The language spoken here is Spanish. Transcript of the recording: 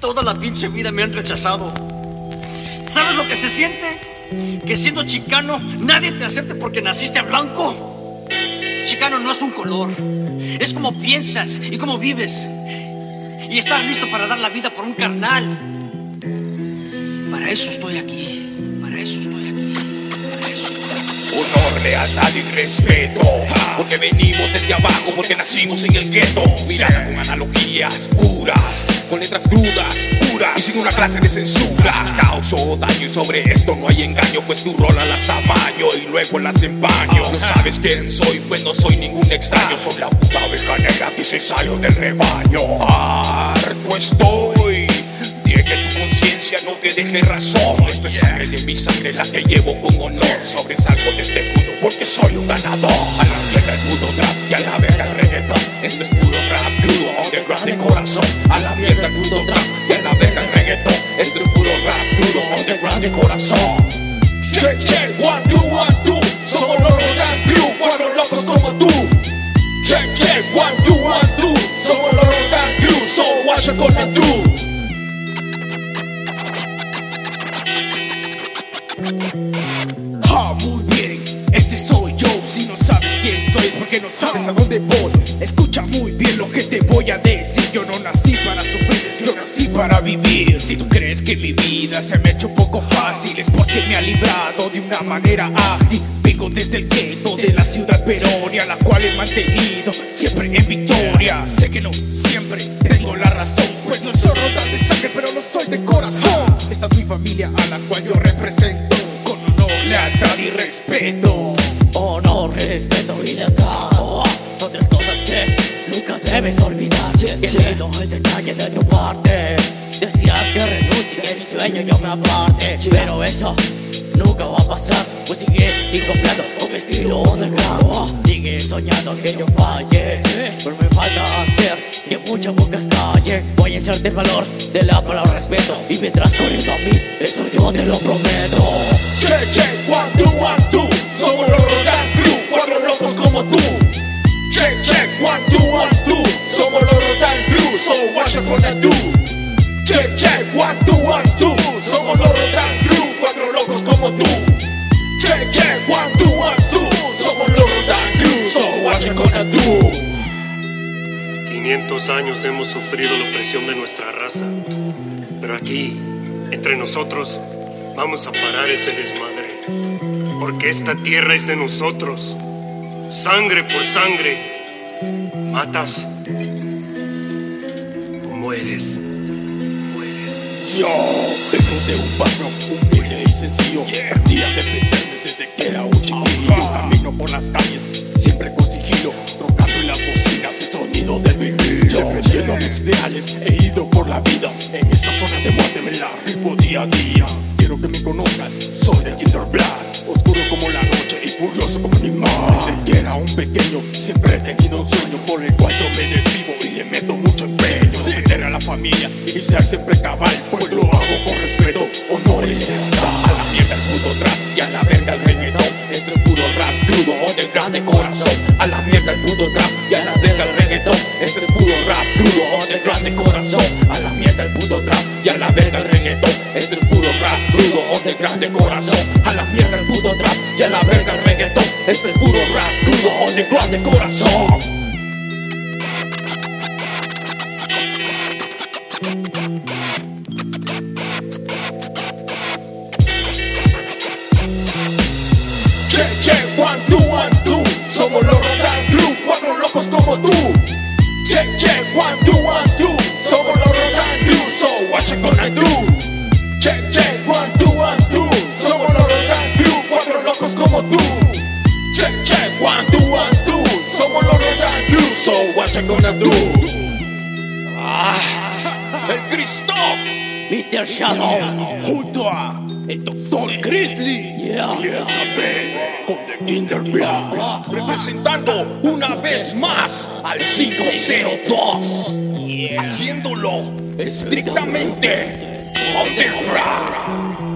Toda la pinche vida me han rechazado. ¿Sabes lo que se siente? Que siendo chicano nadie te acepte porque naciste blanco. Chicano no es un color, es como piensas y cómo vives. Y estar listo para dar la vida por un carnal. Para eso estoy aquí, para eso estoy aquí, para eso estoy aquí. Honor, lealtad y respeto Porque venimos desde abajo, porque nacimos en el gueto. Mirada con analogías puras Con letras crudas, puras. Y sin una clase de censura. Causo daño y sobre esto no hay engaño Pues tu rola las amaño y luego las empaño. No sabes quién soy, pues no soy ningún extraño. Soy la puta negra que se salió del rebaño. Harto estoy que tu conciencia no te deje razón. Esto es sangre de mi sangre la que llevo con honor. Sobresalgo de este mundo porque soy un ganador. A la mierda el y a la verga el reggaetón. Esto es puro rap crudo, underground de corazón. A la mierda el puto trap y a la verga el reggaetón. Esto es puro rap crudo, underground de corazón. Check, check, one, two, one, two. Somos los Rodan Crew, cuatro locos como tú. Check, check, one, two, one, two. Somos los Rodan Crew, so what you gonna do? A dónde voy. Escucha muy bien lo que te voy a decir. Yo no nací para sufrir, yo nací para vivir. Si tú crees que mi vida se me ha hecho un poco fácil, es porque me ha librado de una manera ágil. Vengo desde el gueto de la ciudad peronia, la cual he mantenido siempre en victoria. Sé que no siempre tengo la razón, pues no soy rodan de sangre, pero no soy de corazón. Esta es mi familia a la cual yo represento con honor, lealtad y respeto. Honor, respeto y lealtad. Son tres cosas que nunca debes olvidar Y el detalle de tu parte. Decías que renuncie que mi sueño yo me aparte. Pero eso nunca va a pasar. Pues sigue incompleto con mi estilo de Sigue soñando que yo falle. Pero me falta hacer que muchas bocas callen. Voy a hacerte el valor de la palabra respeto. Y vendrás corriendo a mí, eso yo te lo prometo. Check, check, one, two, one, two locos como tú. Check, check, one, two, one, two. Somos los Rodan Crew, so what you gonna do? Check, check, one, two, one, two. Somos los Rodan Crew, cuatro locos como tú. Check, check, one, two, one, two. Somos los Rodan Crew, so what you gonna do? 500 años hemos sufrido la opresión de nuestra raza, pero aquí, entre nosotros, vamos a parar ese desmadre, porque esta tierra es de nosotros, sangre por sangre, matas. O mueres, mueres. Yo vengo de un barrio humilde y sencillo. Día de meterme desde que era un chiquillo. Camino por las calles, siempre con sigilo. Tocando en las bocinas el sonido del vinilo Defendiendo mis ideales, he ido por la vida. En esta zona de muerte me la rifo día a día. Quiero que me conozcas, soy del Kinder Black. Oscuro como la noche y furioso como que era un pequeño, siempre he tenido un sueño Por el cual yo me desvivo y le meto mucho empeño. Meter a la familia y ser siempre cabal Pues lo hago con respeto, honor y lealtad. A la mierda el puto trap y a la verga el reggaetón. Es puro rap crudo, underground de corazón. A la mierda el puto trap y a la verga el reggaetón. Es puro rap crudo, underground de corazón. A la mierda el puto trap y a la verga el reggaetón. Es puro rap crudo, underground de corazón. A la mierda el puto trap y a la verga el reggaetón. Es puro rap de corazón. Check, check, one, two, one, two. Somos los Rodan Crew, cuatro locos como tú. Check, check, one, two, one, two. Somos los Rodan Crew, so what you gonna do? Check, check, one, two, one, two. Somos los Rodan Crew, cuatro locos como tú so what you gonna do? Ah, el Cristo Mr. Shadow Junto a el Doctor Grizzly. Yeah. Y con The Kinder Black Representando una vez más al 502 Haciéndolo estrictamente underground